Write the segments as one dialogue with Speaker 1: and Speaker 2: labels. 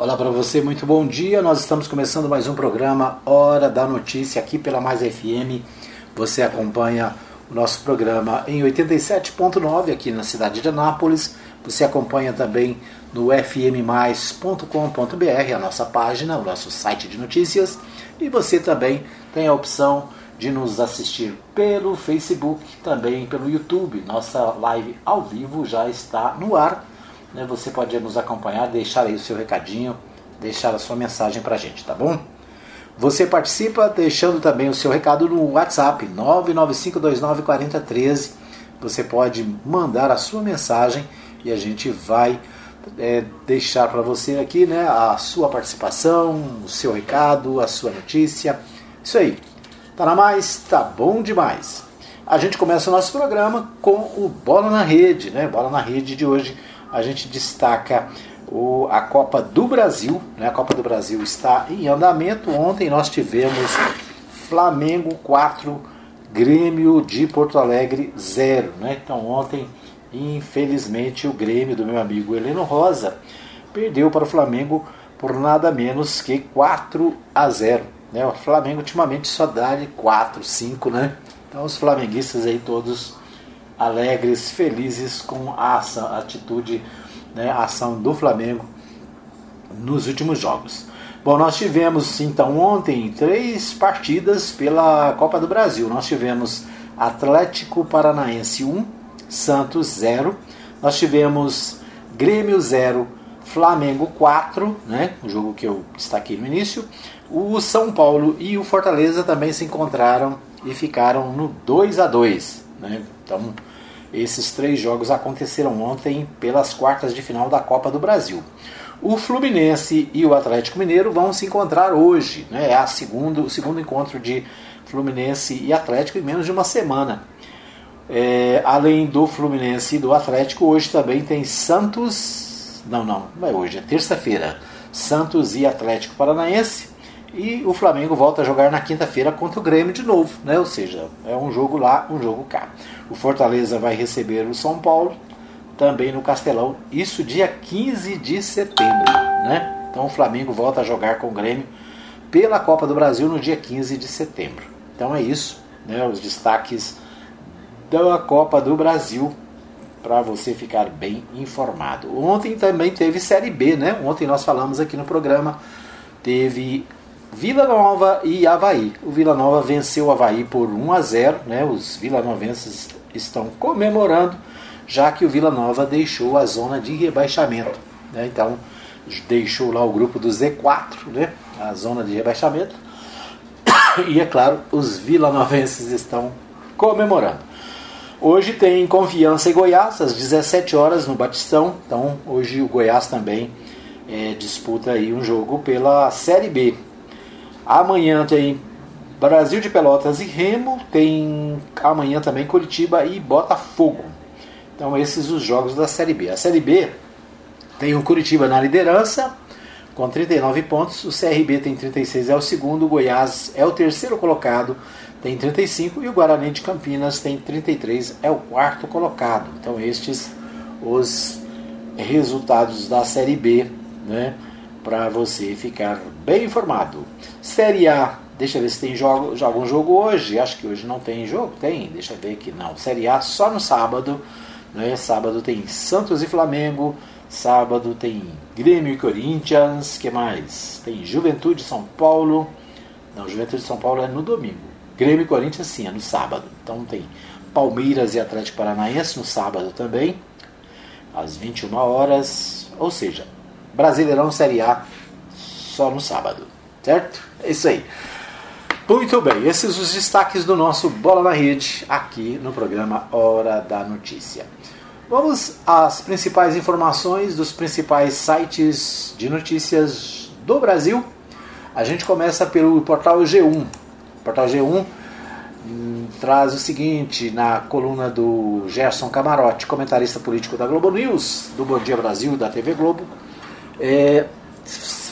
Speaker 1: Olá para você, muito bom dia. Nós estamos começando mais um programa Hora da Notícia aqui pela Mais FM. Você acompanha o nosso programa em 87.9 aqui na cidade de Anápolis. Você acompanha também no fmmais.com.br, a nossa página, o nosso site de notícias. E você também tem a opção de nos assistir pelo Facebook, também pelo YouTube. Nossa live ao vivo já está no ar né, você pode nos acompanhar, deixar aí o seu recadinho, deixar a sua mensagem para a gente, tá bom? Você participa deixando também o seu recado no WhatsApp 995294013. Você pode mandar a sua mensagem e a gente vai é, deixar para você aqui né, a sua participação, o seu recado, a sua notícia. Isso aí. Tá na mais? Tá bom demais. A gente começa o nosso programa com o Bola na Rede, né? Bola na Rede de hoje a gente destaca o, a Copa do Brasil. Né? A Copa do Brasil está em andamento. Ontem nós tivemos Flamengo 4, Grêmio de Porto Alegre 0. Né? Então ontem, infelizmente, o Grêmio do meu amigo Heleno Rosa perdeu para o Flamengo por nada menos que 4 a 0. Né? O Flamengo ultimamente só dá 4, 5, né? Então os flamenguistas aí todos alegres, felizes com a, ação, a atitude, né, a ação do Flamengo nos últimos jogos. Bom, nós tivemos então ontem três partidas pela Copa do Brasil. Nós tivemos Atlético Paranaense 1, Santos 0. Nós tivemos Grêmio 0, Flamengo 4, né? O jogo que eu destaquei no início. O São Paulo e o Fortaleza também se encontraram e ficaram no 2 a 2, né? Então, esses três jogos aconteceram ontem pelas quartas de final da Copa do Brasil. O Fluminense e o Atlético Mineiro vão se encontrar hoje. Né? É a segundo, o segundo encontro de Fluminense e Atlético em menos de uma semana. É, além do Fluminense e do Atlético, hoje também tem Santos. Não, não, não é hoje, é terça-feira. Santos e Atlético Paranaense. E o Flamengo volta a jogar na quinta-feira contra o Grêmio de novo, né? Ou seja, é um jogo lá, um jogo cá. O Fortaleza vai receber o São Paulo também no Castelão, isso dia 15 de setembro, né? Então o Flamengo volta a jogar com o Grêmio pela Copa do Brasil no dia 15 de setembro. Então é isso, né? Os destaques da Copa do Brasil para você ficar bem informado. Ontem também teve Série B, né? Ontem nós falamos aqui no programa, teve Vila Nova e Havaí. O Vila Nova venceu o Havaí por 1 a 0. Né? Os vilanovenses estão comemorando, já que o Vila Nova deixou a zona de rebaixamento. Né? Então, deixou lá o grupo do Z4, né? a zona de rebaixamento. E é claro, os vilanovenses estão comemorando. Hoje tem Confiança e Goiás, às 17 horas no Batistão. Então, hoje o Goiás também é, disputa aí um jogo pela Série B. Amanhã tem Brasil de Pelotas e Remo, tem amanhã também Curitiba e Botafogo. Então esses os jogos da Série B. A Série B tem o Curitiba na liderança com 39 pontos, o CRB tem 36, é o segundo, o Goiás é o terceiro colocado, tem 35 e o Guarani de Campinas tem 33, é o quarto colocado. Então estes os resultados da Série B, né? Para você ficar bem informado. Série A, deixa eu ver se tem jogo, joga um jogo hoje. Acho que hoje não tem jogo. Tem, deixa eu ver aqui. Não, Série A só no sábado. Né? Sábado tem Santos e Flamengo. Sábado tem Grêmio e Corinthians. que mais? Tem Juventude São Paulo. Não, Juventude São Paulo é no domingo. Grêmio e Corinthians sim, é no sábado. Então tem Palmeiras e Atlético Paranaense no sábado também, às 21 horas. Ou seja, Brasileirão Série A só no sábado, certo? É isso aí. Muito bem, esses os destaques do nosso Bola na Rede aqui no programa Hora da Notícia. Vamos às principais informações dos principais sites de notícias do Brasil. A gente começa pelo portal G1. O portal G1 hum, traz o seguinte na coluna do Gerson Camarote, comentarista político da Globo News, do Bom Dia Brasil, da TV Globo é,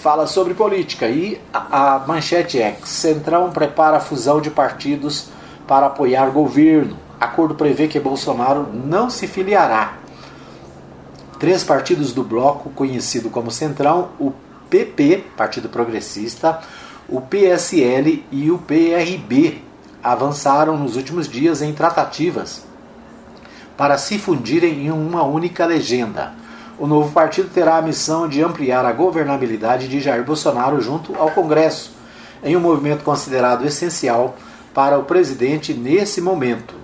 Speaker 1: fala sobre política e a, a manchete é: Centrão prepara a fusão de partidos para apoiar governo. Acordo prevê que Bolsonaro não se filiará. três partidos do bloco conhecido como Centrão, o PP, Partido Progressista, o PSL e o PRB avançaram nos últimos dias em tratativas para se fundirem em uma única legenda. O novo partido terá a missão de ampliar a governabilidade de Jair Bolsonaro junto ao Congresso, em um movimento considerado essencial para o presidente nesse momento.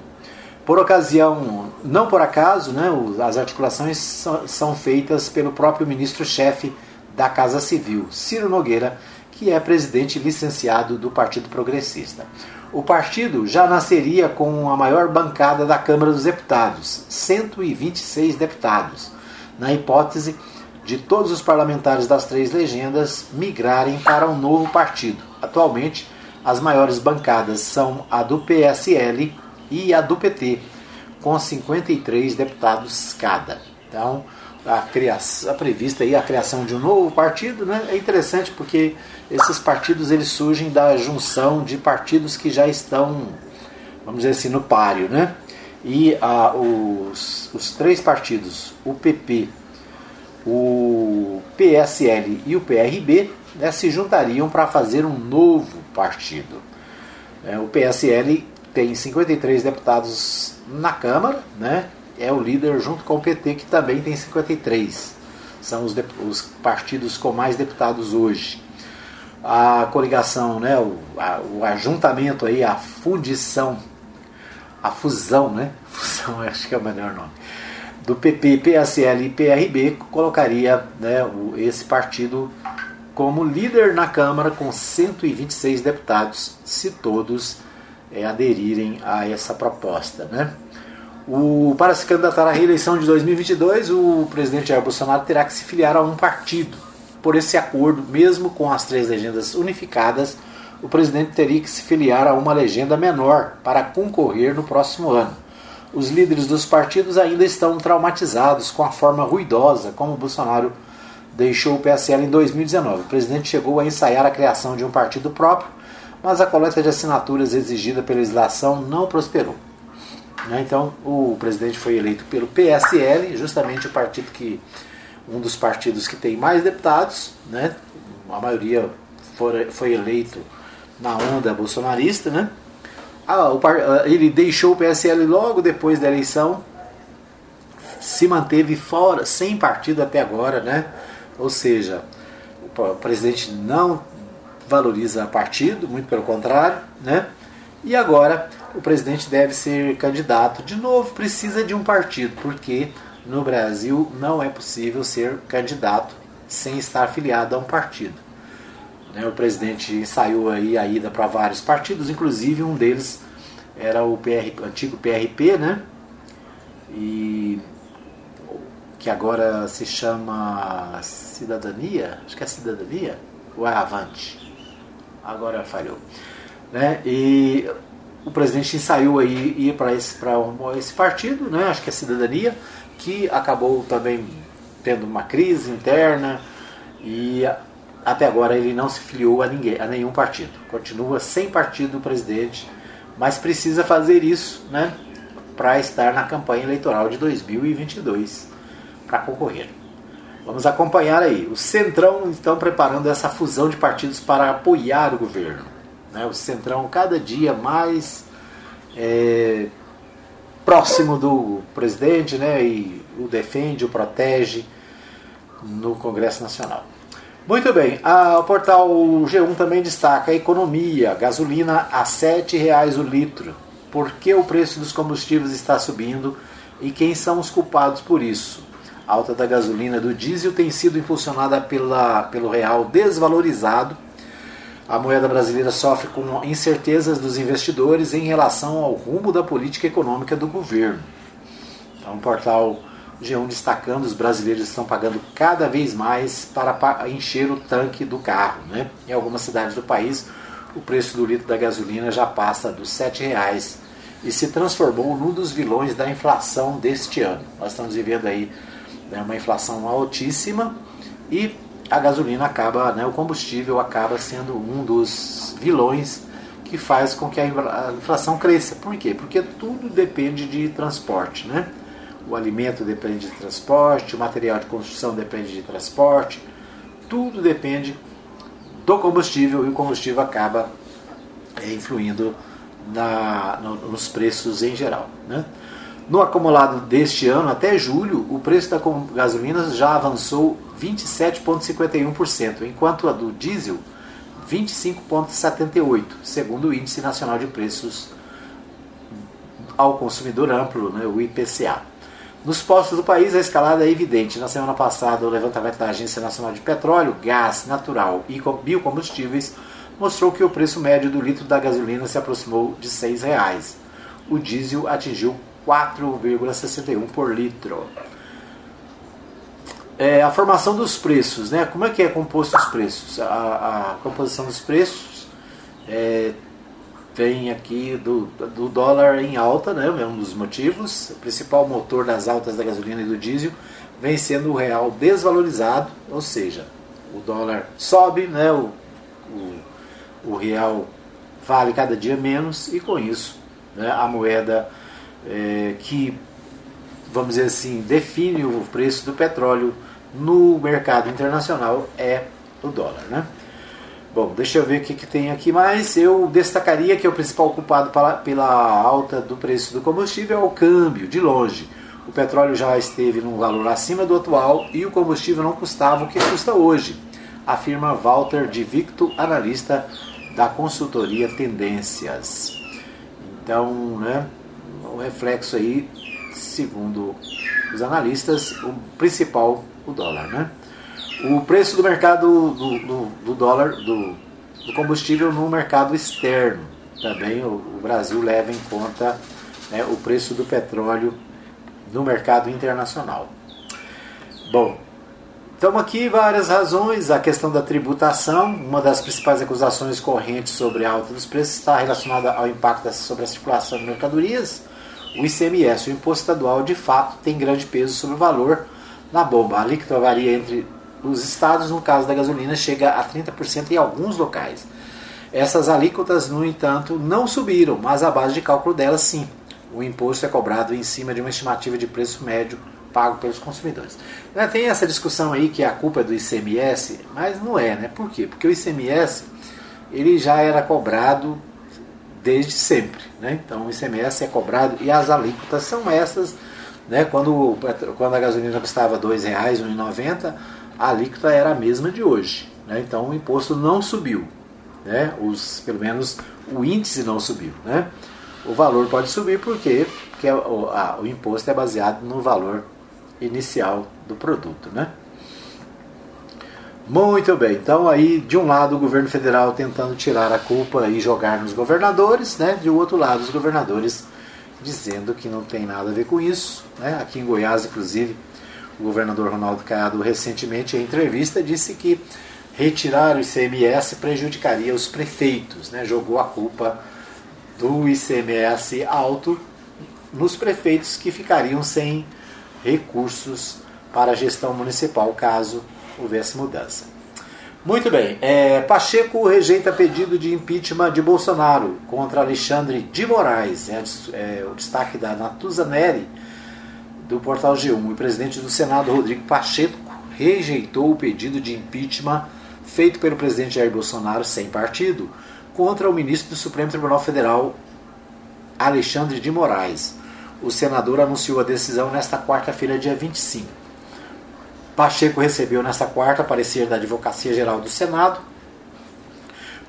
Speaker 1: Por ocasião, não por acaso, né, as articulações são feitas pelo próprio ministro-chefe da Casa Civil, Ciro Nogueira, que é presidente licenciado do Partido Progressista. O partido já nasceria com a maior bancada da Câmara dos Deputados, 126 deputados, na hipótese de todos os parlamentares das três legendas migrarem para um novo partido. Atualmente, as maiores bancadas são a do PSL e a do PT, com 53 deputados cada. Então, a, criação, a prevista aí a criação de um novo partido, né? É interessante porque esses partidos eles surgem da junção de partidos que já estão, vamos dizer assim, no páreo, né? E os, os três partidos, o PP, o PSL e o PRB, né, se juntariam para fazer um novo partido. É, o PSL tem 53 deputados na Câmara, né? é o líder junto com o PT, que também tem 53. São os, os partidos com mais deputados hoje. A coligação, né, o, a, o ajuntamento aí, a fundição, a fusão, né? Fusão acho que é o melhor nome. Do PP, PSL e PRB colocaria né, o, esse partido como líder na Câmara com 126 deputados, se todos é, aderirem a essa proposta. Né? O, para se candidatar à reeleição de 2022, o presidente Jair Bolsonaro terá que se filiar a um partido. Por esse acordo, mesmo com as três legendas unificadas, o presidente teria que se filiar a uma legenda menor para concorrer no próximo ano. Os líderes dos partidos ainda estão traumatizados com a forma ruidosa como Bolsonaro deixou o PSL em 2019. O presidente chegou a ensaiar a criação de um partido próprio, mas a coleta de assinaturas exigida pela legislação não prosperou. Né? Então, o presidente foi eleito pelo PSL, justamente o partido que um dos partidos que tem mais deputados, né? A maioria foi, foi eleito na onda bolsonarista, né? Ah, o, ele deixou o PSL logo depois da eleição, se manteve fora, sem partido até agora, né? Ou seja, o presidente não valoriza partido, muito pelo contrário, né? E agora o presidente deve ser candidato. De novo, precisa de um partido, porque no Brasil não é possível ser candidato sem estar afiliado a um partido. Né? O presidente ensaiou aí a ida para vários partidos, inclusive um deles era o PR, antigo PRP, né? E que agora se chama Cidadania, acho que é Cidadania, ou é Avante, agora falhou. Né? E o presidente ensaiou aí ir para esse, um, esse partido, né? acho que é Cidadania, que acabou também tendo uma crise interna e até agora ele não se filiou a ninguém, a nenhum partido. Continua sem partido o presidente, mas precisa fazer isso, né, para estar na campanha eleitoral de 2022 para concorrer. Vamos acompanhar aí. O Centrão estão preparando essa fusão de partidos para apoiar o governo. Né? O Centrão cada dia mais é, próximo do presidente né? e o defende, o protege no Congresso Nacional. Muito bem, a, o portal G1 também destaca a economia, gasolina a R$ 7,00 o litro. Por que o preço dos combustíveis está subindo e quem são os culpados por isso? A alta da gasolina do diesel tem sido impulsionada pela, pelo real desvalorizado. A moeda brasileira sofre com incertezas dos investidores em relação ao rumo da política econômica do governo. Então, o portal G1 destacando, os brasileiros estão pagando cada vez mais para encher o tanque do carro. Né? Em algumas cidades do país, o preço do litro da gasolina já passa dos R$ 7,00 e se transformou num dos vilões da inflação deste ano. Nós estamos vivendo aí né, uma inflação altíssima e a gasolina acaba, né, o combustível acaba sendo um dos vilões que faz com que a inflação cresça. Por quê? Porque tudo depende de transporte, né? O alimento depende de transporte, o material de construção depende de transporte, tudo depende do combustível e o combustível acaba é, influindo na, no, nos preços em geral. Né? No acumulado deste ano, até julho, o preço da gasolina já avançou 27,51%, enquanto a do diesel 25,78%, segundo o Índice Nacional de Preços ao Consumidor Amplo, né, o IPCA. Nos postos do país, a escalada é evidente. Na semana passada, o levantamento da Agência Nacional de Petróleo, Gás Natural e Biocombustíveis mostrou que o preço médio do litro da gasolina se aproximou de R$ 6,00. O diesel atingiu 4,61 por litro. É, a formação dos preços, né? Como é que é composto os preços? A, a composição dos preços é, vem aqui do, do dólar em alta, né? É um dos motivos. O principal motor das altas da gasolina e do diesel vem sendo o real desvalorizado, ou seja, o dólar sobe, né? O, o, o real vale cada dia menos e com isso né, a moeda é, que, vamos dizer assim, define o preço do petróleo no mercado internacional é o dólar. Né? Bom, deixa eu ver o que, que tem aqui mais. Eu destacaria que o principal culpado pela, alta do preço do combustível é o câmbio, de longe. O petróleo já esteve num valor acima do atual e o combustível não custava o que custa hoje, afirma Walter de Victo, analista da consultoria Tendências. Então, né, o reflexo aí, segundo os analistas, o principal, o dólar. Né? O preço do mercado do, do, do dólar, do, do, combustível no mercado externo. Também o, o Brasil leva em conta né, o preço do petróleo no mercado internacional. Bom, Estamos aqui várias razões. A questão da tributação, uma das principais acusações correntes sobre a alta dos preços está relacionada ao impacto sobre a circulação de mercadorias. O ICMS, o imposto estadual, de fato tem grande peso sobre o valor na bomba. A alíquota varia entre os estados, no caso da gasolina, chega a 30% em alguns locais. Essas alíquotas, no entanto, não subiram, mas a base de cálculo delas sim. O imposto é cobrado em cima de uma estimativa de preço médio pago pelos consumidores. Né, tem essa discussão aí que a culpa é do ICMS, mas não é, né? Por quê? Porque o ICMS ele já era cobrado desde sempre, né? Então o ICMS é cobrado e as alíquotas são essas, né? Quando, quando a gasolina custava R$ 2,00, R$ 1,90, a alíquota era a mesma de hoje, né? Então o imposto não subiu, né? Os, pelo menos o índice não subiu, né? O valor pode subir porque, porque o, a, o imposto é baseado no valor inicial do produto, né? Muito bem, então aí de um lado o governo federal tentando tirar a culpa e jogar nos governadores, né? De outro lado os governadores dizendo que não tem nada a ver com isso, né? Aqui em Goiás, inclusive, o governador Ronaldo Caiado recentemente em entrevista disse que retirar o ICMS prejudicaria os prefeitos, né? Jogou a culpa do ICMS alto nos prefeitos que ficariam sem recursos para a gestão municipal, caso houvesse mudança. Muito bem, é, Pacheco rejeita pedido de impeachment de Bolsonaro contra Alexandre de Moraes, é, é o destaque da Natuza Neri, do portal G1. O presidente do Senado, Rodrigo Pacheco, rejeitou o pedido de impeachment feito pelo presidente Jair Bolsonaro, sem partido, contra o ministro do Supremo Tribunal Federal, Alexandre de Moraes o senador anunciou a decisão nesta quarta-feira, dia 25. Pacheco recebeu nesta quarta parecer da Advocacia Geral do Senado,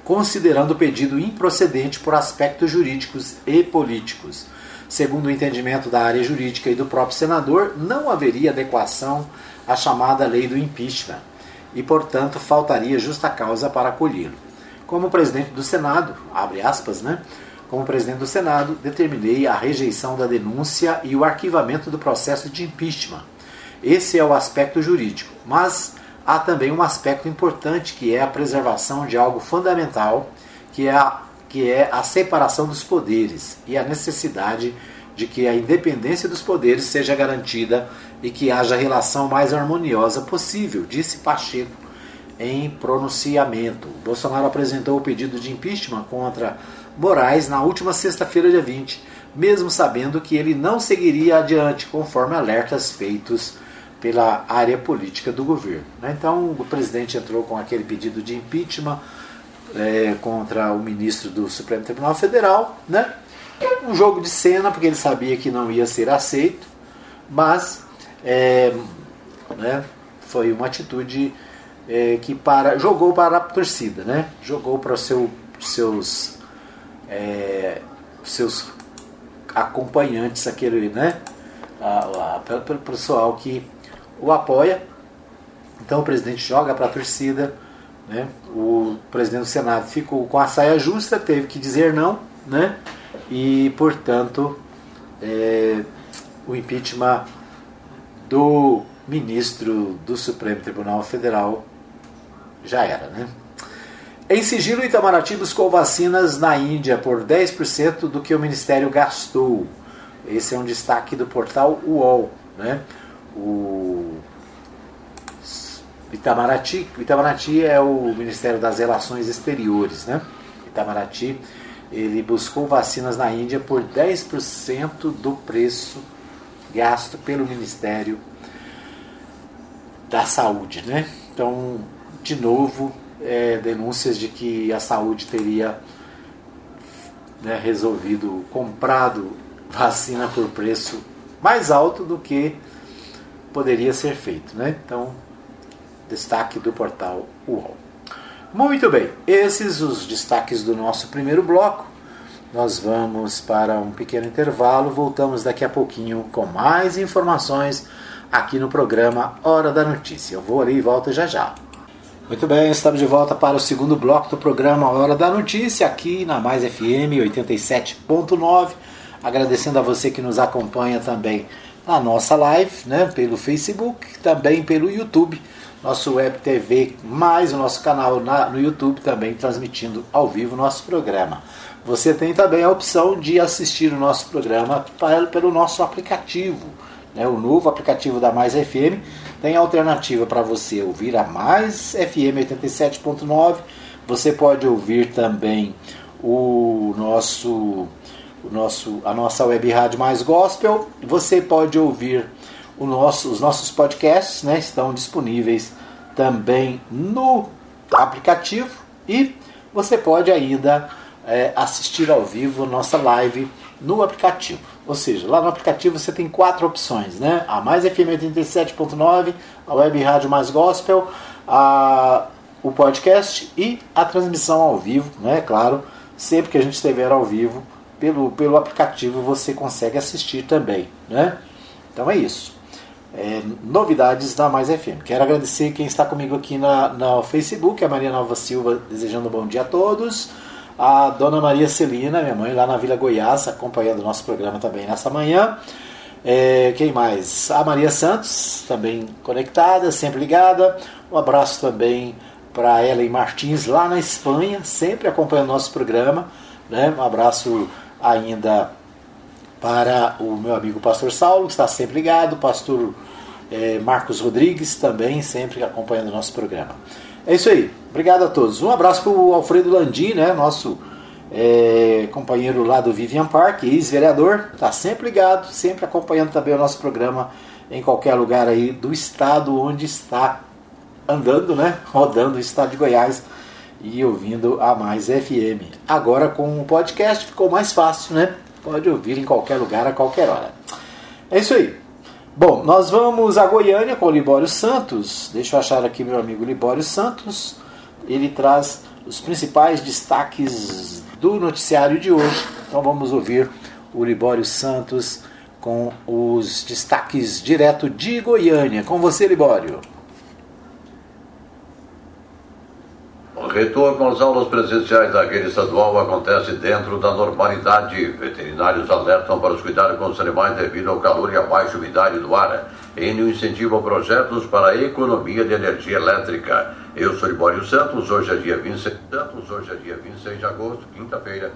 Speaker 1: considerando o pedido improcedente por aspectos jurídicos e políticos. Segundo o entendimento da área jurídica e do próprio senador, não haveria adequação à chamada lei do impeachment e, portanto, faltaria justa causa para acolhê-lo. Como presidente do Senado, abre aspas, né? como presidente do Senado, determinei a rejeição da denúncia e o arquivamento do processo de impeachment. Esse é o aspecto jurídico, mas há também um aspecto importante que é a preservação de algo fundamental, que é a, que é a separação dos poderes e a necessidade de que a independência dos poderes seja garantida e que haja a relação mais harmoniosa possível, disse Pacheco em pronunciamento. Bolsonaro apresentou o pedido de impeachment contra Moraes na última sexta-feira, dia 20, mesmo sabendo que ele não seguiria adiante conforme alertas feitos pela área política do governo. Então o presidente entrou com aquele pedido de impeachment é, contra o ministro do Supremo Tribunal Federal, né? um jogo de cena porque ele sabia que não ia ser aceito, mas é, né, foi uma atitude é, que para, jogou para a torcida, né? jogou para seu, seus, é, seus acompanhantes, aquele, né? A, a, para o pessoal que o apoia. Então o presidente joga para a torcida. Né? O presidente do Senado ficou com a saia justa, teve que dizer não, né? e portanto é, o impeachment do ministro do Supremo Tribunal Federal já era. Né? Em sigilo, Itamaraty buscou vacinas na Índia por 10% do que o Ministério gastou. Esse é um destaque do portal UOL. Né? O Itamaraty, Itamaraty é o Ministério das Relações Exteriores. Né? Itamaraty ele buscou vacinas na Índia por 10% do preço gasto pelo Ministério da Saúde. Né? Então, de novo, é, denúncias de que a saúde teria né, resolvido, comprado vacina por preço mais alto do que poderia ser feito. Né? Então, destaque do portal UOL. Muito bem, esses os destaques do nosso primeiro bloco. Nós vamos para um pequeno intervalo, voltamos daqui a pouquinho com mais informações aqui no programa Hora da Notícia. Eu vou ali e volto já já. Muito bem, estamos de volta para o segundo bloco do programa Hora da Notícia, aqui na Mais FM 87.9. Agradecendo a você que nos acompanha também na nossa live, né, pelo Facebook, também pelo YouTube, nosso Web TV, mais o nosso canal na, no YouTube também transmitindo ao vivo nosso programa. Você tem também a opção de assistir o nosso programa pelo nosso aplicativo, né, o novo aplicativo da Mais FM tem alternativa para você ouvir a Mais FM 87.9. Você pode ouvir também o nosso, o nosso, a nossa web rádio Mais Gospel. Você pode ouvir o nosso, os nossos podcasts, né? Estão disponíveis também no aplicativo e você pode ainda é, assistir ao vivo nossa live no aplicativo. Ou seja, lá no aplicativo você tem quatro opções, né? A Mais FM 87.9, a Web Rádio Mais Gospel, a, o podcast e a transmissão ao vivo, né? Claro, sempre que a gente estiver ao vivo, pelo, pelo aplicativo você consegue assistir também, né? Então é isso. É, novidades da Mais FM. Quero agradecer quem está comigo aqui na, no Facebook, a Maria Nova Silva, desejando um bom dia a todos a dona Maria Celina, minha mãe, lá na Vila Goiás, acompanhando o nosso programa também nessa manhã. É, quem mais? A Maria Santos, também conectada, sempre ligada. Um abraço também para Ellen Martins, lá na Espanha, sempre acompanhando o nosso programa. Né? Um abraço ainda para o meu amigo Pastor Saulo, que está sempre ligado, pastor é, Marcos Rodrigues, também sempre acompanhando o nosso programa. É isso aí. Obrigado a todos. Um abraço para o Alfredo Landim, né, nosso é, companheiro lá do Vivian Park, ex-vereador. Está sempre ligado, sempre acompanhando também o nosso programa em qualquer lugar aí do estado onde está andando, né, rodando o estado de Goiás e ouvindo a Mais FM. Agora com o podcast ficou mais fácil, né? Pode ouvir em qualquer lugar, a qualquer hora. É isso aí. Bom, nós vamos a Goiânia com o Libório Santos. Deixa eu achar aqui meu amigo Libório Santos. Ele traz os principais destaques do noticiário de hoje. Então vamos ouvir o Libório Santos com os destaques direto de Goiânia. Com você, Libório.
Speaker 2: Retorno às aulas presenciais da rede estadual acontece dentro da normalidade. Veterinários alertam para os cuidados com os animais devido ao calor e à baixa umidade do ar. Enio incentiva projetos para a economia de energia elétrica. Eu sou Libório Santos, hoje é dia 26, Santos, hoje é dia 26 de agosto, quinta-feira.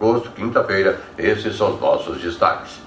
Speaker 2: Agosto, quinta-feira, esses são os nossos destaques.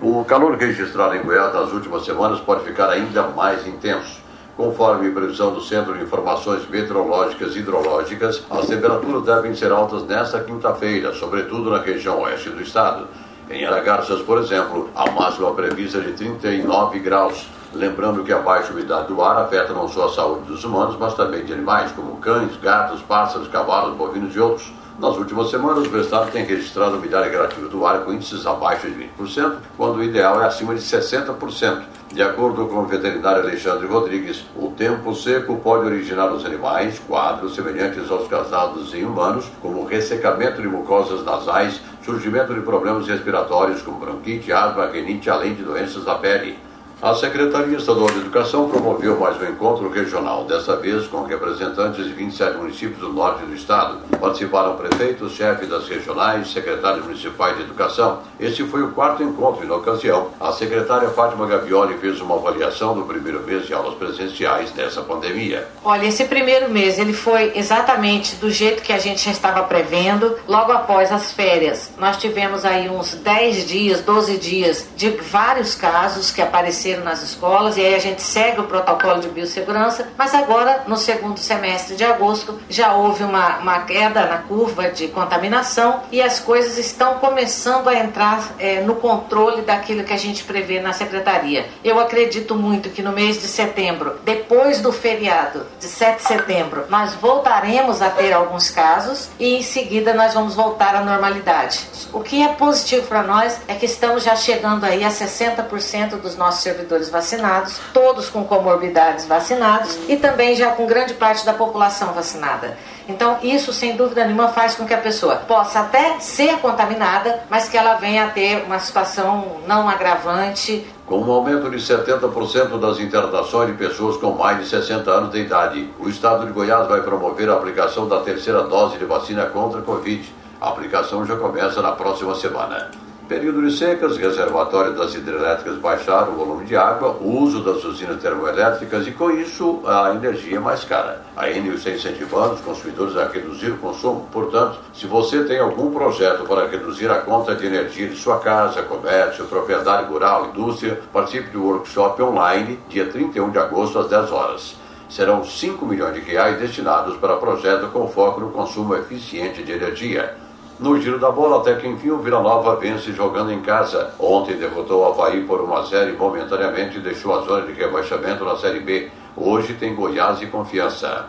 Speaker 2: O calor registrado em Goiás nas últimas semanas pode ficar ainda mais intenso. Conforme previsão do Centro de Informações Meteorológicas e Hidrológicas, as temperaturas devem ser altas nesta quinta-feira, sobretudo na região oeste do estado. Em Aragarças, por exemplo, a máxima prevista é de 39 graus. Lembrando que a baixa umidade do ar afeta não só a saúde dos humanos, mas também de animais como cães, gatos, pássaros, cavalos, bovinos e outros. Nas últimas semanas, o Estado tem registrado umidade relativa do ar com índices abaixo de 20%, quando o ideal é acima de 60%. De acordo com o veterinário Alexandre Rodrigues, o tempo seco pode originar nos animais quadros semelhantes aos causados em humanos, como ressecamento de mucosas nasais, surgimento de problemas respiratórios como bronquite, asma, rinite, além de doenças da pele. A Secretaria Estadual de Educação promoveu mais um encontro regional, dessa vez com representantes de 27 municípios do norte do estado. Participaram prefeitos, chefes das regionais, secretários municipais de educação. Este foi o quarto encontro e, na ocasião, a secretária Fátima Gavioli fez uma avaliação do primeiro mês de aulas presenciais dessa pandemia.
Speaker 3: Olha, esse primeiro mês ele foi exatamente do jeito que a gente já estava prevendo. Logo após as férias, nós tivemos aí uns 10 dias, 12 dias de vários casos que apareceram aconteceram nas escolas e aí a gente segue o protocolo de biossegurança, mas agora no segundo semestre de agosto já houve uma, uma queda na curva de contaminação e as coisas estão começando a entrar é, no controle daquilo que a gente prevê na secretaria. Eu acredito muito que no mês de setembro, depois do feriado de 7 de setembro, nós voltaremos a ter alguns casos e em seguida nós vamos voltar à normalidade. O que é positivo para nós é que estamos já chegando aí a 60% dos nossos servidores vacinados, todos com comorbidades vacinados e também já com grande parte da população vacinada. Então, isso sem dúvida nenhuma faz com que a pessoa possa até ser contaminada, mas que ela venha a ter uma situação não agravante.
Speaker 2: Com um aumento de 70% das internações de pessoas com mais de 60 anos de idade, o estado de Goiás vai promover a aplicação da terceira dose de vacina contra a Covid. A aplicação já começa na próxima semana. Período de secas, reservatórios das hidrelétricas baixaram o volume de água, o uso das usinas termoelétricas e, com isso, a energia é mais cara. A Enel está incentivando os consumidores a reduzir o consumo. Portanto, se você tem algum projeto para reduzir a conta de energia de sua casa, comércio, propriedade rural, indústria, participe do workshop online, dia 31 de agosto, às 10 horas serão 5 milhões de reais destinados para projeto com foco no consumo eficiente de energia. No giro da bola, até que enfim o Vila Nova vence jogando em casa. Ontem derrotou o Havaí por uma série momentaneamente deixou a zona de rebaixamento na Série B. Hoje tem Goiás e Confiança.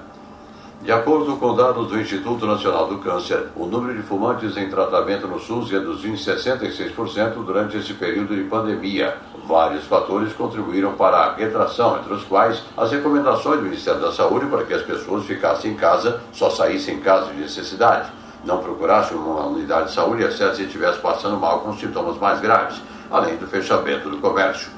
Speaker 2: De acordo com dados do Instituto Nacional do Câncer, o número de fumantes em tratamento no SUS reduziu em 66% durante esse período de pandemia. Vários fatores contribuíram para a retração, entre os quais as recomendações do Ministério da Saúde para que as pessoas ficassem em casa, só saíssem em caso de necessidade não procurasse uma unidade de saúde, exceto se estivesse passando mal com sintomas mais graves, além do fechamento do comércio.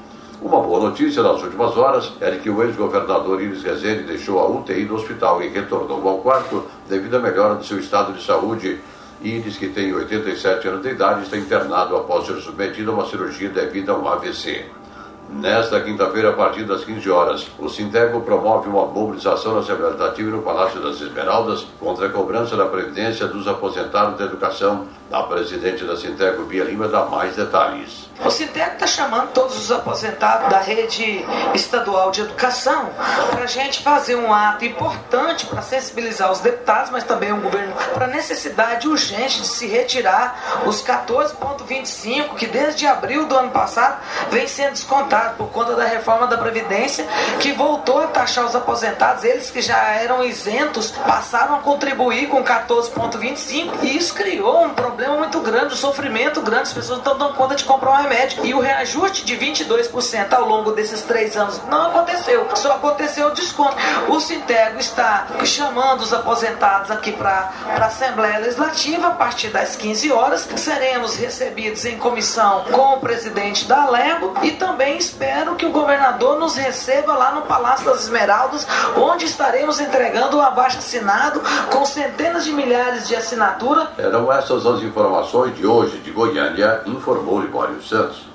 Speaker 2: Uma boa notícia nas últimas horas é que o ex-governador Iris Rezende deixou a UTI do hospital e retornou ao quarto devido à melhora do seu estado de saúde. Iris, que tem 87 anos de idade, está internado após ser submetido a uma cirurgia devido a um AVC. Nesta quinta-feira, a partir das 15 horas, o Sintego promove uma mobilização na Assembleia Legislativa no Palácio das Esmeraldas contra a cobrança da Previdência dos aposentados da educação. A presidente da Sintego, Bia Lima, dá mais detalhes.
Speaker 4: O Sintec está chamando todos os aposentados da rede estadual de educação para a gente fazer um ato importante para sensibilizar os deputados, mas também o governo, para a necessidade urgente de se retirar os 14,25 que desde abril do ano passado vem sendo descontado por conta da reforma da Previdência, que voltou a taxar os aposentados, eles que já eram isentos, passaram a contribuir com 14,25 e isso criou um problema muito grande, um sofrimento grande, as pessoas não estão dando conta de comprar um remédio. E o reajuste de 22% ao longo desses três anos não aconteceu. Só aconteceu o desconto. O Sintego está chamando os aposentados aqui para a Assembleia Legislativa a partir das 15 horas. Seremos recebidos em comissão com o presidente da Lego e também espero que o governador nos receba lá no Palácio das Esmeraldas, onde estaremos entregando o abaixo assinado com centenas de milhares de assinaturas.
Speaker 2: Eram essas as informações de hoje de Goiânia, informou Libório Santos. Santos.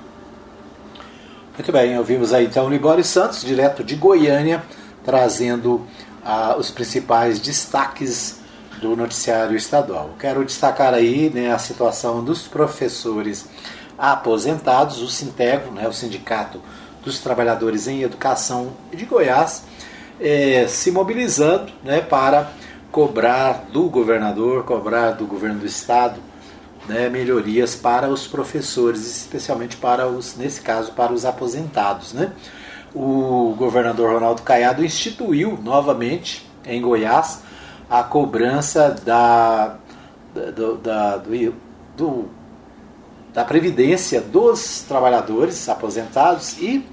Speaker 1: Muito bem, ouvimos aí então o Libório Santos, direto de Goiânia, trazendo ah, os principais destaques do noticiário estadual. Quero destacar aí né, a situação dos professores aposentados, o Sintego, né, o Sindicato dos Trabalhadores em Educação de Goiás, é, se mobilizando né, para cobrar do governador, cobrar do governo do estado né, melhorias para os professores, especialmente para os, nesse caso, para os aposentados. Né? O governador Ronaldo Caiado instituiu novamente em Goiás a cobrança da, da, do, do, da previdência dos trabalhadores aposentados e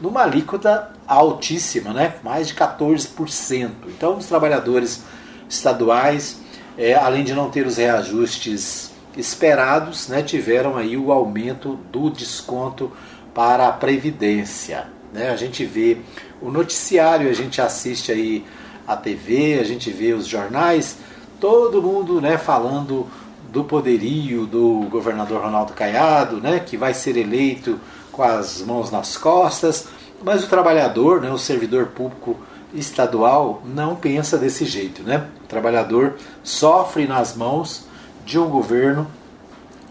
Speaker 1: numa alíquota altíssima, né? mais de 14%. Então, os trabalhadores estaduais, é, além de não ter os reajustes esperados, né, tiveram aí o aumento do desconto para a Previdência. Né? A gente vê o noticiário, a gente assiste aí a TV, a gente vê os jornais, todo mundo né, falando do poderio do governador Ronaldo Caiado, né, que vai ser eleito com as mãos nas costas, mas o trabalhador, né, o servidor público estadual, não pensa desse jeito. Né? O trabalhador sofre nas mãos de um governo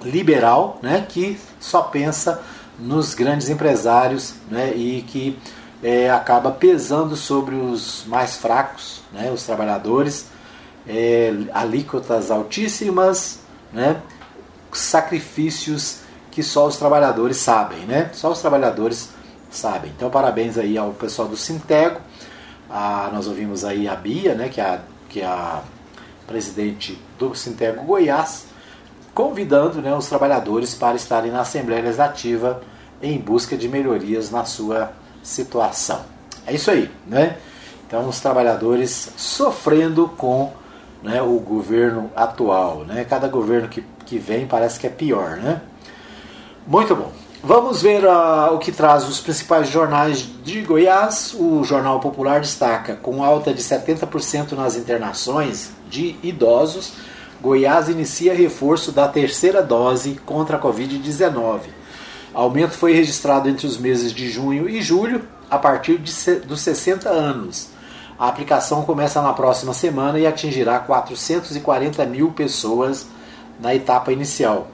Speaker 1: liberal né, que só pensa nos grandes empresários né, e que é, acaba pesando sobre os mais fracos, né, os trabalhadores, é, alíquotas altíssimas, né, sacrifícios que só os trabalhadores sabem, né? Só os trabalhadores sabem. Então parabéns aí ao pessoal do Sintego. Ah, nós ouvimos aí a Bia, né, que é a, que é a presidente do Sintego Goiás, convidando né, os trabalhadores para estarem na Assembleia Legislativa em busca de melhorias na sua situação. É isso aí, né? Então os trabalhadores sofrendo com né, o governo atual, né? Cada governo que, que vem parece que é pior, né? Muito bom. Vamos ver uh, o que traz os principais jornais de Goiás. O Jornal Popular destaca com alta de 70% nas internações de idosos. Goiás inicia reforço da terceira dose contra a Covid-19. Aumento foi registrado entre os meses de junho e julho, a partir de, dos 60 anos. A aplicação começa na próxima semana e atingirá 440 mil pessoas na etapa inicial.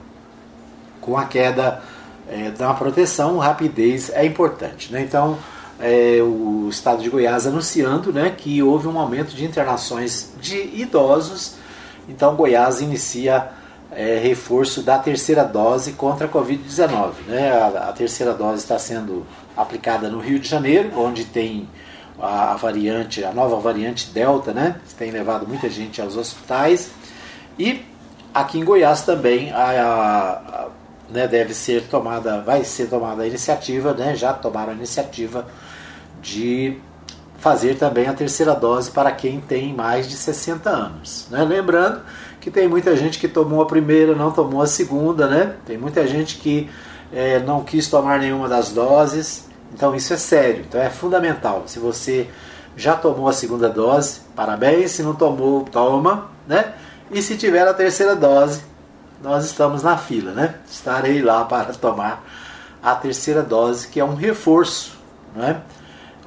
Speaker 1: Com a queda é, da proteção, rapidez é importante. Né? Então, é, o estado de Goiás anunciando né, que houve um aumento de internações de idosos. Então, Goiás inicia é, reforço da terceira dose contra a Covid-19. Né? A, a, terceira dose está sendo aplicada no Rio de Janeiro, onde tem a, a, variante, a nova variante Delta, né? tem levado muita gente aos hospitais. E aqui em Goiás também a, né, deve ser tomada, vai ser tomada a iniciativa, né, já tomaram a iniciativa de fazer também a terceira dose para quem tem mais de 60 anos. Né? Lembrando que tem muita gente que tomou a primeira, não tomou a segunda, né? tem muita gente que é, não quis tomar nenhuma das doses, então isso é sério, então é fundamental. Se você já tomou a segunda dose, parabéns, se não tomou, toma, né? E se tiver a terceira dose, nós estamos na fila, né? Estarei lá para tomar a terceira dose, que é um reforço, né?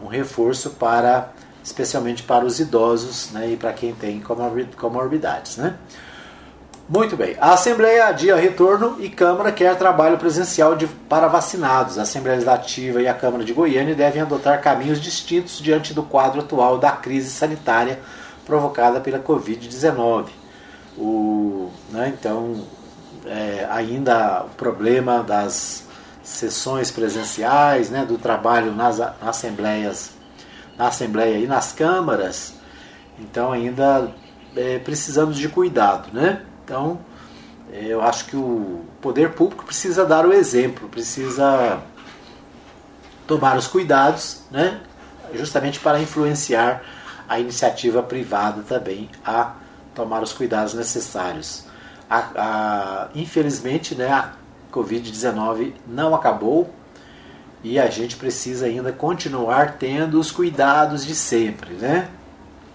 Speaker 1: Um reforço para, especialmente para os idosos, né? E para quem tem comorbidades, né? Muito bem. A Assembleia adia retorno e Câmara quer trabalho presencial de, para vacinados. A Assembleia Legislativa e a Câmara de Goiânia devem adotar caminhos distintos diante do quadro atual da crise sanitária provocada pela Covid-19. O, né, então, é, ainda o problema das sessões presenciais, né, do trabalho nas, assembleias, na Assembleia e nas câmaras, então ainda é, precisamos de cuidado. Né? Então é, eu acho que o poder público precisa dar o exemplo, precisa tomar os cuidados, né, justamente para influenciar a iniciativa privada também a tomar os cuidados necessários a, a, infelizmente, né, a Covid-19 não acabou e a gente precisa ainda continuar tendo os cuidados de sempre, né?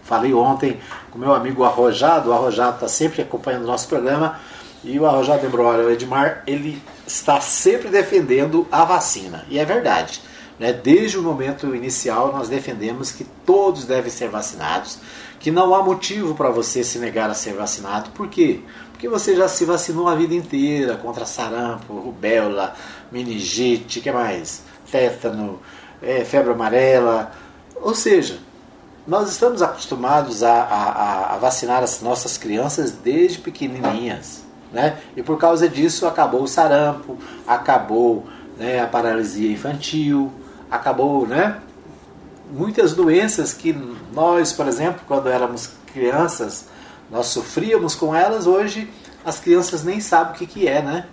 Speaker 1: Falei ontem com meu amigo Arrojado, o Arrojado está sempre acompanhando o nosso programa e o Arrojado lembrou, olha, o Edmar, ele está sempre defendendo a vacina, e é verdade. Né? Desde o momento inicial, nós defendemos que todos devem ser vacinados, que não há motivo para você se negar a ser vacinado. Por quê? Porque você já se vacinou a vida inteira contra sarampo, rubéola, meningite, que mais? Tétano, é, febre amarela. Ou seja, nós estamos acostumados a, a, a, vacinar as nossas crianças desde pequenininhas. Né? E por causa disso acabou o sarampo, acabou né, a paralisia infantil, acabou né, muitas doenças que nós, por exemplo, quando éramos crianças, nós sofríamos com elas, hoje as crianças nem sabem o que, que é, né?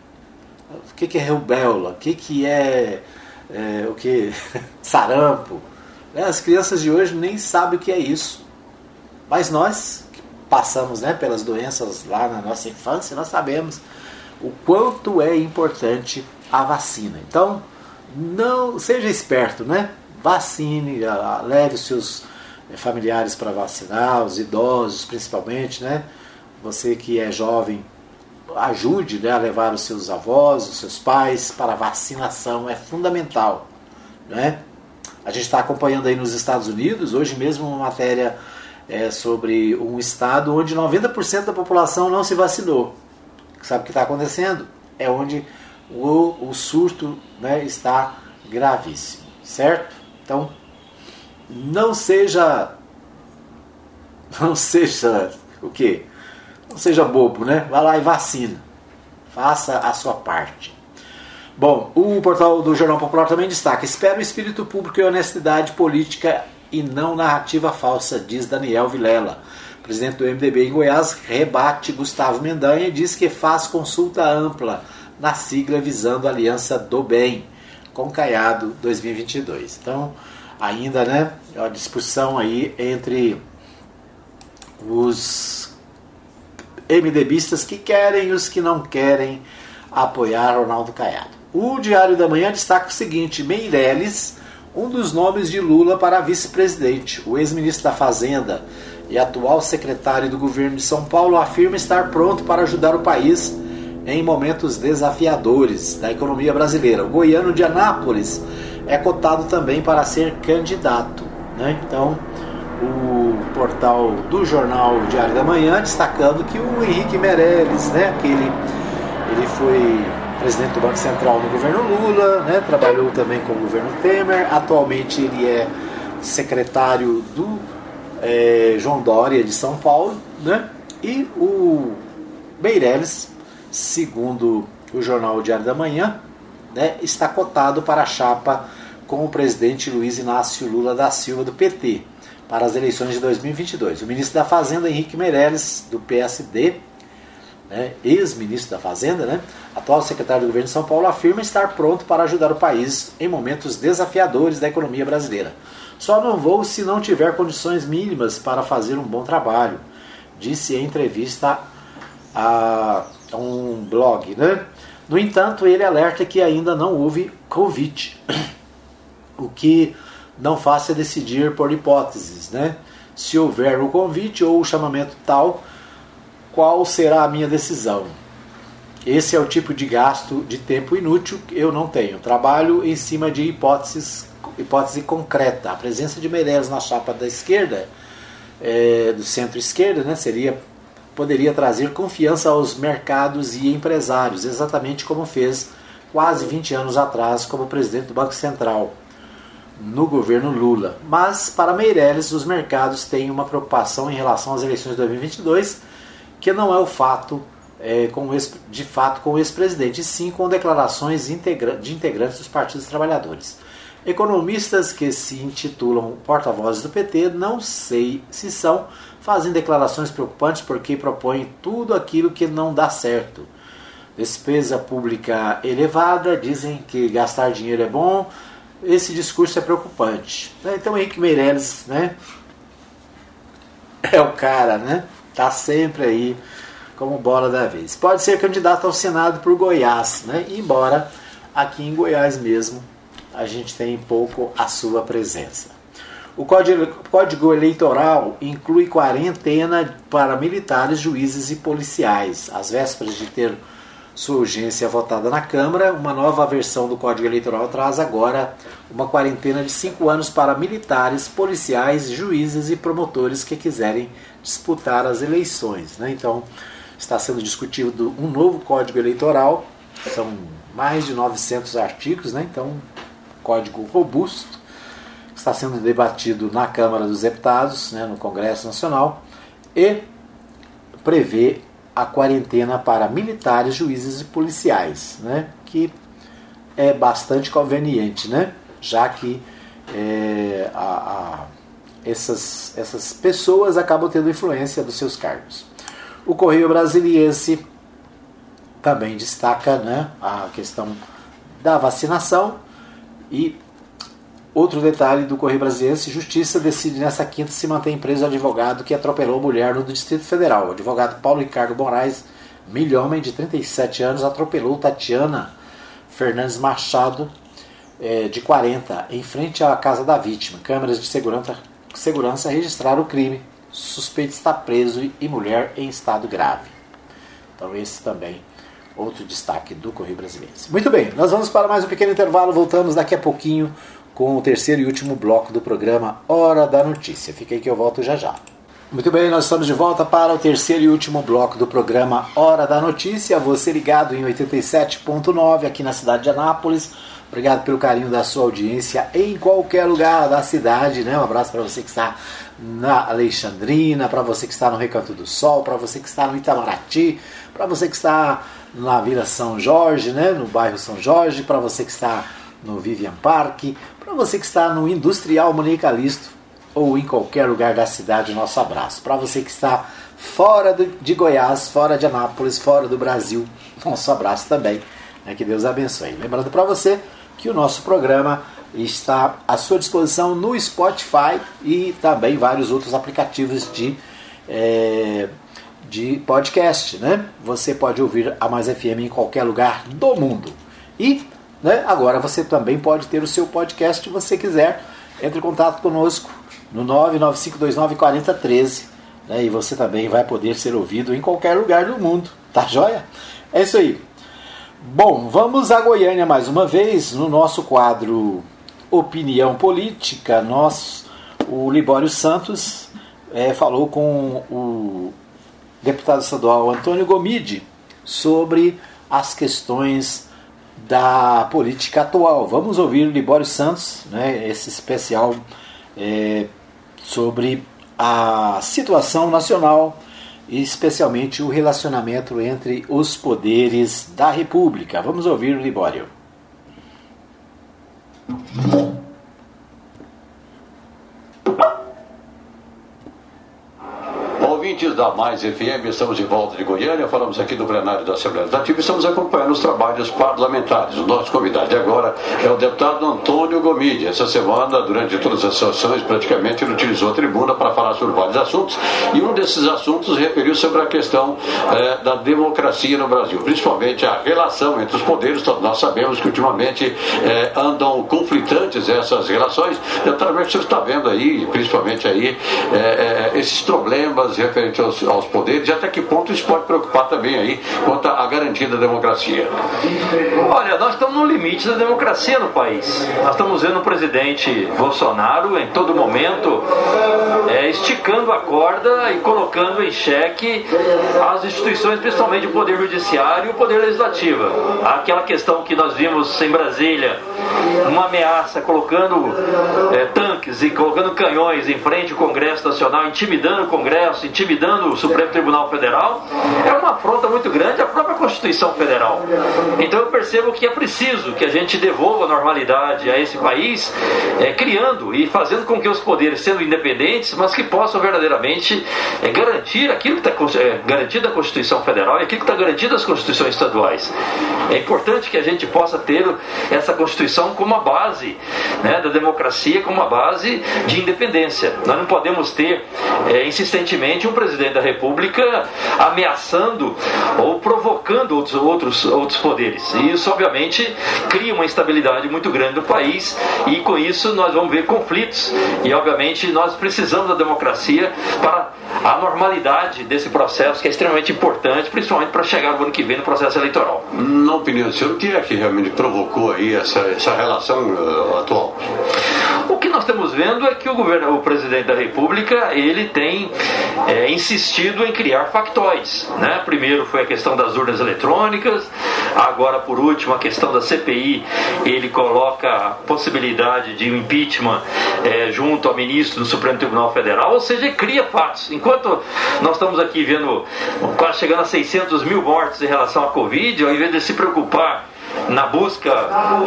Speaker 1: O que, que é rubéola, o que, que é, é o que sarampo, né? As crianças de hoje nem sabem o que é isso. Mas nós, que passamos né, pelas doenças lá na nossa infância, nós sabemos o quanto é importante a vacina. Então, não seja esperto, né? Vacine, leve os seus eh, familiares para vacinar, os idosos principalmente, né? Você que é jovem, ajude né, a levar os seus avós, os seus pais para a vacinação, é fundamental, né? A gente está acompanhando aí nos Estados Unidos, hoje mesmo uma matéria é, sobre um estado onde 90% da população não se vacinou. Sabe o que está acontecendo? É onde o, o surto né, está gravíssimo, certo? Então, não seja. Não seja o quê? Não seja bobo, né? Vá lá e vacina. Faça a sua parte. Bom, o portal do Jornal Popular também destaca: espera o espírito público e honestidade política e não narrativa falsa, diz Daniel Vilela. Presidente do MDB em Goiás rebate Gustavo Mendanha e diz que faz consulta ampla na sigla visando a Aliança do Bem com Caiado 2022. Então, ainda, né, a discussão aí entre os MDBistas que querem e os que não querem apoiar Ronaldo Caiado. O Diário da Manhã destaca o seguinte: Meirelles, um dos nomes de Lula para vice-presidente. O ex-ministro da Fazenda e atual secretário do governo de São Paulo afirma estar pronto para ajudar o país em momentos desafiadores da economia brasileira. O goiano de Anápolis é cotado também para ser candidato. Né? Então, o portal do jornal Diário da Manhã destacando que o Henrique Meirelles, né, aquele, ele foi presidente do Banco Central no governo Lula, né, trabalhou também com o governo Temer, atualmente ele é secretário do é, João Dória de São Paulo, né, e o Meirelles, segundo o jornal Diário da Manhã, né, está cotado para a chapa com o presidente Luiz Inácio Lula da Silva do PT para as eleições de 2022. O ministro da Fazenda Henrique Meirelles do PSD né, ex-ministro da Fazenda, né, atual secretário do governo de São Paulo, afirma estar pronto para ajudar o país em momentos desafiadores da economia brasileira. Só não vou se não tiver condições mínimas para fazer um bom trabalho, disse em entrevista a, um blog. Né? No entanto, ele alerta que ainda não houve Covid, o que não faça decidir por hipóteses. Né? Se houver o convite ou o chamamento tal, qual será a minha decisão. Esse é o tipo de gasto de tempo inútil que eu não tenho. Trabalho em cima de hipóteses, hipótese concreta. A presença de Meirelles na chapa da esquerda, é, do centro-esquerda, né, seria poderia trazer confiança aos mercados e empresários, exatamente como fez quase 20 anos atrás como presidente do Banco Central no governo Lula. Mas para Meirelles, os mercados têm uma preocupação em relação às eleições de 2022 que não é o fato é, com o de fato com o ex-presidente, e sim com declarações integra de integrantes dos partidos trabalhadores. Economistas que se intitulam porta-vozes do PT, não sei se são, fazem declarações preocupantes porque propõem tudo aquilo que não dá certo. Despesa pública elevada, dizem que gastar dinheiro é bom, esse discurso é preocupante. Então Henrique Meirelles né, é o cara, né? Está sempre aí como bola da vez. Pode ser candidato ao Senado por Goiás, né? embora aqui em Goiás mesmo a gente tem pouco a sua presença. O código, código eleitoral inclui quarentena para militares, juízes e policiais. Às vésperas de ter sua urgência votada na Câmara, uma nova versão do Código Eleitoral traz agora uma quarentena de cinco anos para militares, policiais, juízes e promotores que quiserem disputar as eleições. Né? Então, está sendo discutido um novo Código Eleitoral, são mais de 900 artigos, né? então, código robusto, está sendo debatido na Câmara dos Deputados, né, no Congresso Nacional, e prevê a quarentena para militares, juízes e policiais, né, que é bastante conveniente, né, já que é, a, a, essas, essas pessoas acabam tendo influência dos seus cargos. O Correio Brasiliense também destaca né, a questão da vacinação e outro detalhe do Correio Brasiliense, Justiça decide nessa quinta se mantém preso o advogado que atropelou mulher no Distrito Federal. O advogado Paulo Ricardo Moraes, milho homem de 37 anos, atropelou Tatiana Fernandes Machado, é, de 40, em frente à casa da vítima. Câmeras de segurança, segurança registraram o crime. Suspeito está preso e mulher em estado grave. Então esse também outro destaque do Correio Brasileiro. Muito bem, nós vamos para mais um pequeno intervalo, voltamos daqui a pouquinho com o terceiro e último bloco do programa Hora da Notícia. Aí que eu volto já já. Muito bem, nós estamos de volta para o terceiro e último bloco do programa Hora da Notícia. Você ligado em 87.9 aqui na cidade de Anápolis. Obrigado pelo carinho da sua audiência em qualquer lugar da cidade. Né? Um abraço para você que está na Alexandrina, para você que está no Recanto do Sol, para você que está no Itamaraty, para você que está na Vila São Jorge, né? no bairro São Jorge, para você que está no Vivian Park, para você que está no Industrial Monique Calisto ou em qualquer lugar da cidade, nosso abraço. Para você que está fora de Goiás, fora de Anápolis, fora do Brasil, nosso abraço também. Né? Que Deus abençoe. Lembrando para você que o nosso programa está à sua disposição no Spotify e também vários outros aplicativos de, é, de podcast. Né? Você pode ouvir a Mais FM em qualquer lugar do mundo. E né, agora você também pode ter o seu podcast se você quiser. Entre em contato conosco no 995294013 né, e você também vai poder ser ouvido em qualquer lugar do mundo. Tá joia? É isso aí. Bom, vamos a Goiânia mais uma vez no nosso quadro Opinião Política. Nós, o Libório Santos é, falou com o deputado estadual Antônio Gomide sobre as questões da política atual. Vamos ouvir o Libório Santos, né, esse especial é, sobre a situação nacional especialmente o relacionamento entre os poderes da República. Vamos ouvir o Libório.
Speaker 2: Ouvintes da Mais FM, estamos de volta de Goiânia, falamos aqui do plenário da Assembleia Legislativa e estamos acompanhando os trabalhos parlamentares. O nosso convidado de agora é o deputado Antônio Gomide. Essa semana, durante todas as sessões, praticamente ele utilizou a tribuna para falar sobre vários assuntos e um desses assuntos referiu sobre a questão eh, da democracia no Brasil, principalmente a relação entre os poderes. Todos nós sabemos que ultimamente eh, andam conflitantes essas relações. Deputado, você está vendo aí, principalmente aí, eh, esses problemas referentes referente aos, aos poderes e até que ponto isso pode preocupar também aí quanto à garantia da democracia?
Speaker 5: Olha, nós estamos no limite da democracia no país. Nós estamos vendo o presidente Bolsonaro em todo momento é, esticando a corda e colocando em xeque as instituições, principalmente o Poder Judiciário e o Poder Legislativo. Aquela questão que nós vimos em Brasília, uma ameaça colocando é, tanques e colocando canhões em frente ao Congresso Nacional, intimidando o Congresso, intimidando intimidando o Supremo Tribunal Federal, é uma afronta muito grande à própria Constituição Federal. Então eu percebo que é preciso que a gente devolva a normalidade a esse país, é, criando e fazendo com que os poderes, sendo independentes, mas que possam verdadeiramente é, garantir aquilo que está é, garantido da Constituição Federal e aquilo que está garantido das Constituições estaduais. É importante que a gente possa ter essa Constituição como a base né, da democracia, como a base de independência. Nós não podemos ter é, insistentemente um presidente da República ameaçando ou provocando outros, outros, outros poderes. E isso, obviamente, cria uma instabilidade muito grande no país e com isso nós vamos ver conflitos. E, obviamente, nós precisamos da democracia para a normalidade desse processo que é extremamente importante, principalmente para chegar no ano que vem no processo eleitoral.
Speaker 2: Na opinião do senhor, o que é que realmente provocou aí essa, essa relação uh, atual?
Speaker 5: O que nós estamos vendo é que o governo, o presidente da República, ele tem é, insistido em criar factóis. Né? Primeiro foi a questão das urnas eletrônicas, agora por último a questão da CPI, ele coloca a possibilidade de um impeachment é, junto ao ministro do Supremo Tribunal Federal, ou seja, cria fatos. Enquanto nós estamos aqui vendo quase chegando a 600 mil mortes em relação à Covid, ao invés de se preocupar na busca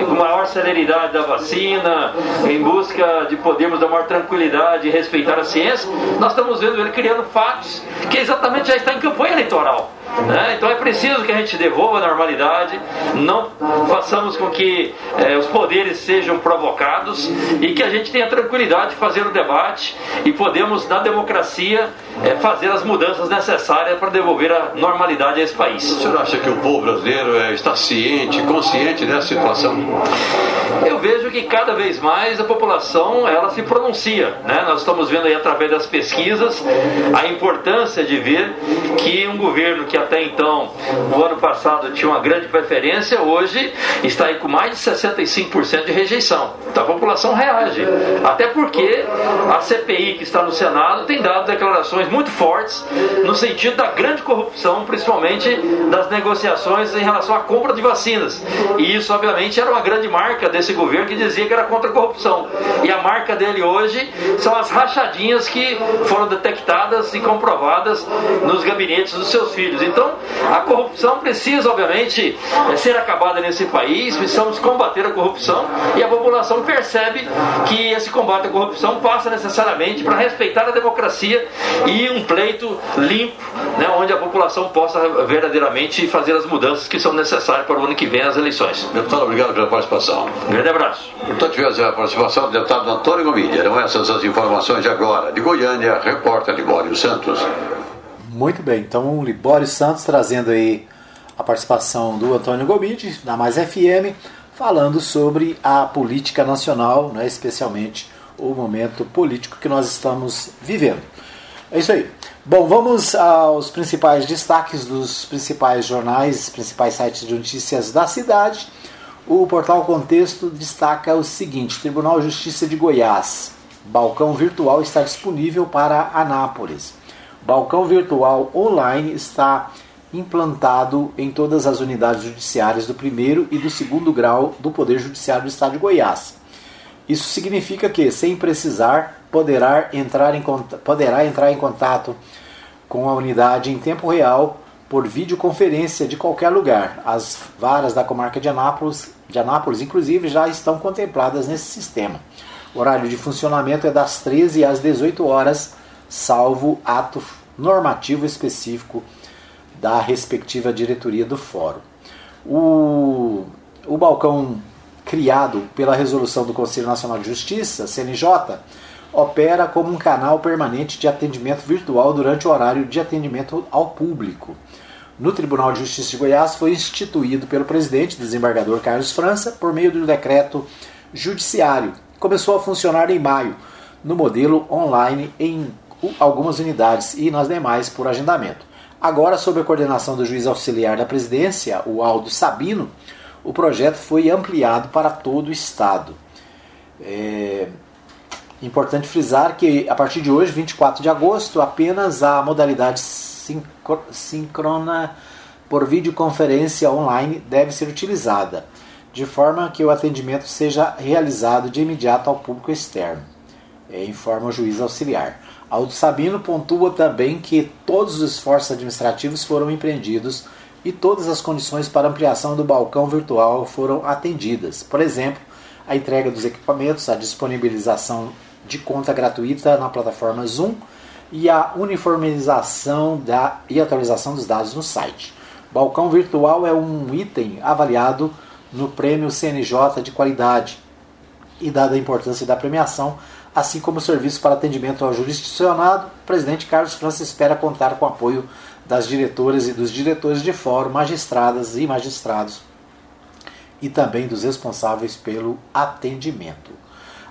Speaker 5: com maior celeridade da vacina, em busca de podermos dar maior tranquilidade e respeitar a ciência, nós estamos vendo ele criando fatos que exatamente já está em campanha eleitoral. Né? Então é preciso que a gente devolva a normalidade, não façamos com que eh, os poderes sejam provocados e que a gente tenha tranquilidade de fazer o debate e podemos, na democracia, eh, fazer as mudanças necessárias para devolver a normalidade a esse país.
Speaker 2: O senhor acha que o povo brasileiro eh, está ciente, consciente dessa situação?
Speaker 5: Eu vejo que cada vez mais a população ela se pronuncia. Né? Nós estamos vendo aí através das pesquisas a importância de ver que um governo que até então, o ano passado, tinha uma grande preferência, hoje está aí com mais de 65% de rejeição. Então a população reage. Até porque a CPI que está no Senado tem dado declarações muito fortes no sentido da grande corrupção, principalmente das negociações em relação à compra de vacinas. E isso, obviamente, era uma grande marca desse governo que dizia que era contra a corrupção. E a marca dele hoje são as rachadinhas que foram detectadas e comprovadas nos gabinetes dos seus filhos. Então, a corrupção precisa, obviamente, eh, ser acabada nesse país, precisamos combater a corrupção e a população percebe que esse combate à corrupção passa necessariamente para respeitar a democracia e um pleito limpo, né, onde a população possa verdadeiramente fazer as mudanças que são necessárias para o ano que vem as eleições.
Speaker 2: Deputado, obrigado pela participação.
Speaker 5: Um grande abraço.
Speaker 2: Portanto, tivemos a participação do deputado Antônio Gomídia. Eram essas as informações de agora. De Goiânia, repórter Libório Santos.
Speaker 1: Muito bem, então o Libório Santos trazendo aí a participação do Antônio Gomide, na Mais FM, falando sobre a política nacional, né, especialmente o momento político que nós estamos vivendo. É isso aí. Bom, vamos aos principais destaques dos principais jornais, principais sites de notícias da cidade. O portal Contexto destaca o seguinte: Tribunal de Justiça de Goiás. Balcão virtual está disponível para Anápolis. Balcão virtual online está implantado em todas as unidades judiciárias do primeiro e do segundo grau do Poder Judiciário do Estado de Goiás. Isso significa que, sem precisar, poderá entrar em, poderá entrar em contato com a unidade em tempo real por videoconferência de qualquer lugar. As varas da comarca de Anápolis, de Anápolis, inclusive, já estão contempladas nesse sistema. O horário de funcionamento é das 13 às 18 horas, salvo ato normativo específico da respectiva diretoria do fórum. O, o balcão criado pela resolução do Conselho Nacional de Justiça, CNJ, opera como um canal permanente de atendimento virtual durante o horário de atendimento ao público. No Tribunal de Justiça de Goiás foi instituído pelo presidente, desembargador Carlos França, por meio do decreto judiciário. Começou a funcionar em maio, no modelo online em algumas unidades e nas demais por agendamento. Agora, sob a coordenação do juiz auxiliar da presidência, o Aldo Sabino, o projeto foi ampliado para todo o Estado. É importante frisar que a partir de hoje, 24 de agosto, apenas a modalidade síncrona por videoconferência online deve ser utilizada, de forma que o atendimento seja realizado de imediato ao público externo, é, informa o juiz auxiliar. Aldo Sabino pontua também que todos os esforços administrativos foram empreendidos e todas as condições para ampliação do balcão virtual foram atendidas. Por exemplo, a entrega dos equipamentos, a disponibilização de conta gratuita na plataforma Zoom e a uniformização da, e atualização dos dados no site. Balcão virtual é um item avaliado no prêmio CNJ de qualidade e, dada a importância da premiação, assim como o serviço para atendimento ao jurisdicionado, o presidente Carlos França espera contar com o apoio das diretoras e dos diretores de fórum, magistradas e magistrados, e também dos responsáveis pelo atendimento.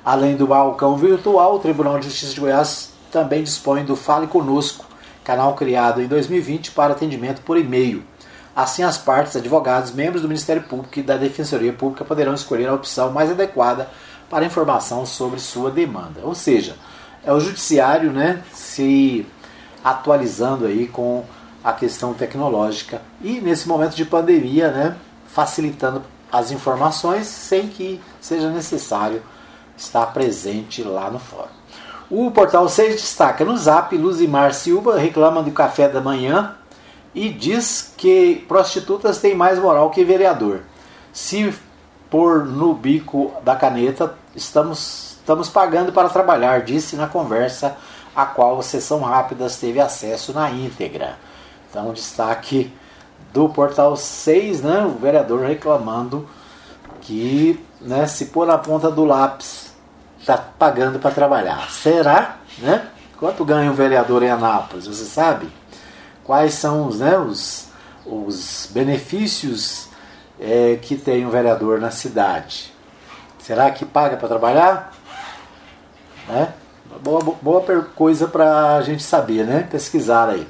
Speaker 1: Além do balcão virtual, o Tribunal de Justiça de Goiás também dispõe do Fale Conosco, canal criado em 2020 para atendimento por e-mail. Assim, as partes, advogados, membros do Ministério Público e da Defensoria Pública poderão escolher a opção mais adequada para informação sobre sua demanda. Ou seja, é o judiciário né, se atualizando aí com a questão tecnológica e nesse momento de pandemia, né, facilitando as informações sem que seja necessário estar presente lá no fórum. O portal 6 destaca no zap Luzimar Silva reclama do café da manhã e diz que prostitutas têm mais moral que vereador. Se pôr no bico da caneta, estamos, estamos pagando para trabalhar, disse na conversa a qual a Sessão Rápidas teve acesso na íntegra. Então, destaque do portal 6, né, o vereador reclamando que né, se pôr na ponta do lápis está pagando para trabalhar. Será? Né? Quanto ganha um vereador em Anápolis? Você sabe? Quais são os, né, os, os benefícios é, que tem um vereador na cidade? Será que paga para trabalhar? Né? Boa, boa coisa para a gente saber, né? Pesquisar aí.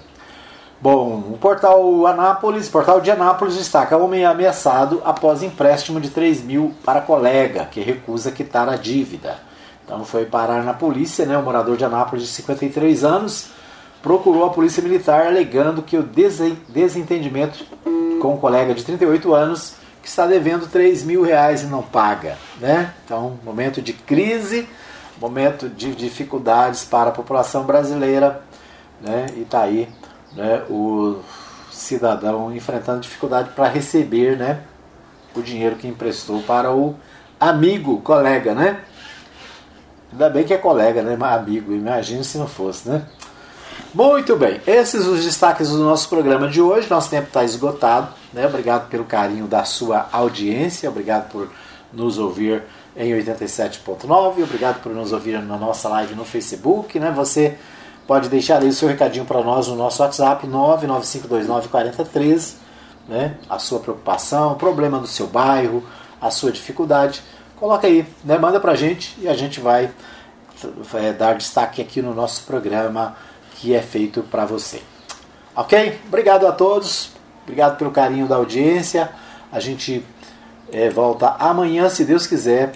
Speaker 1: Bom, o portal Anápolis, portal de Anápolis destaca homem ameaçado após empréstimo de 3 mil para colega que recusa quitar a dívida. Então foi parar na polícia, né? O morador de Anápolis de 53 anos procurou a polícia militar alegando que o desentendimento com um colega de 38 anos que está devendo 3 mil reais e não paga, né? Então, momento de crise, momento de dificuldades para a população brasileira, né? E tá aí né, o cidadão enfrentando dificuldade para receber né, o dinheiro que emprestou para o amigo, colega, né? Ainda bem que é colega, né? Amigo, imagine se não fosse, né? Muito bem, esses os destaques do nosso programa de hoje. Nosso tempo está esgotado. Né? Obrigado pelo carinho da sua audiência, obrigado por nos ouvir em 87.9, obrigado por nos ouvir na nossa live no Facebook. Né? Você pode deixar aí o seu recadinho para nós no nosso WhatsApp 995294013, né? A sua preocupação, o problema do seu bairro, a sua dificuldade, coloca aí, né? Manda para a gente e a gente vai é, dar destaque aqui no nosso programa que é feito para você. Ok? Obrigado a todos, obrigado pelo carinho da audiência. A gente é, volta amanhã, se Deus quiser,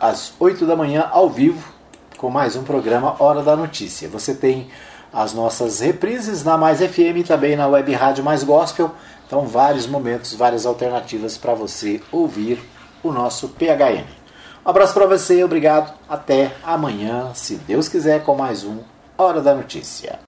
Speaker 1: às 8 da manhã, ao vivo, com mais um programa Hora da Notícia. Você tem as nossas reprises na Mais FM e também na Web Rádio Mais Gospel. Então, vários momentos, várias alternativas para você ouvir o nosso PHN. Um abraço para você, obrigado. Até amanhã, se Deus quiser, com mais um Hora da Notícia.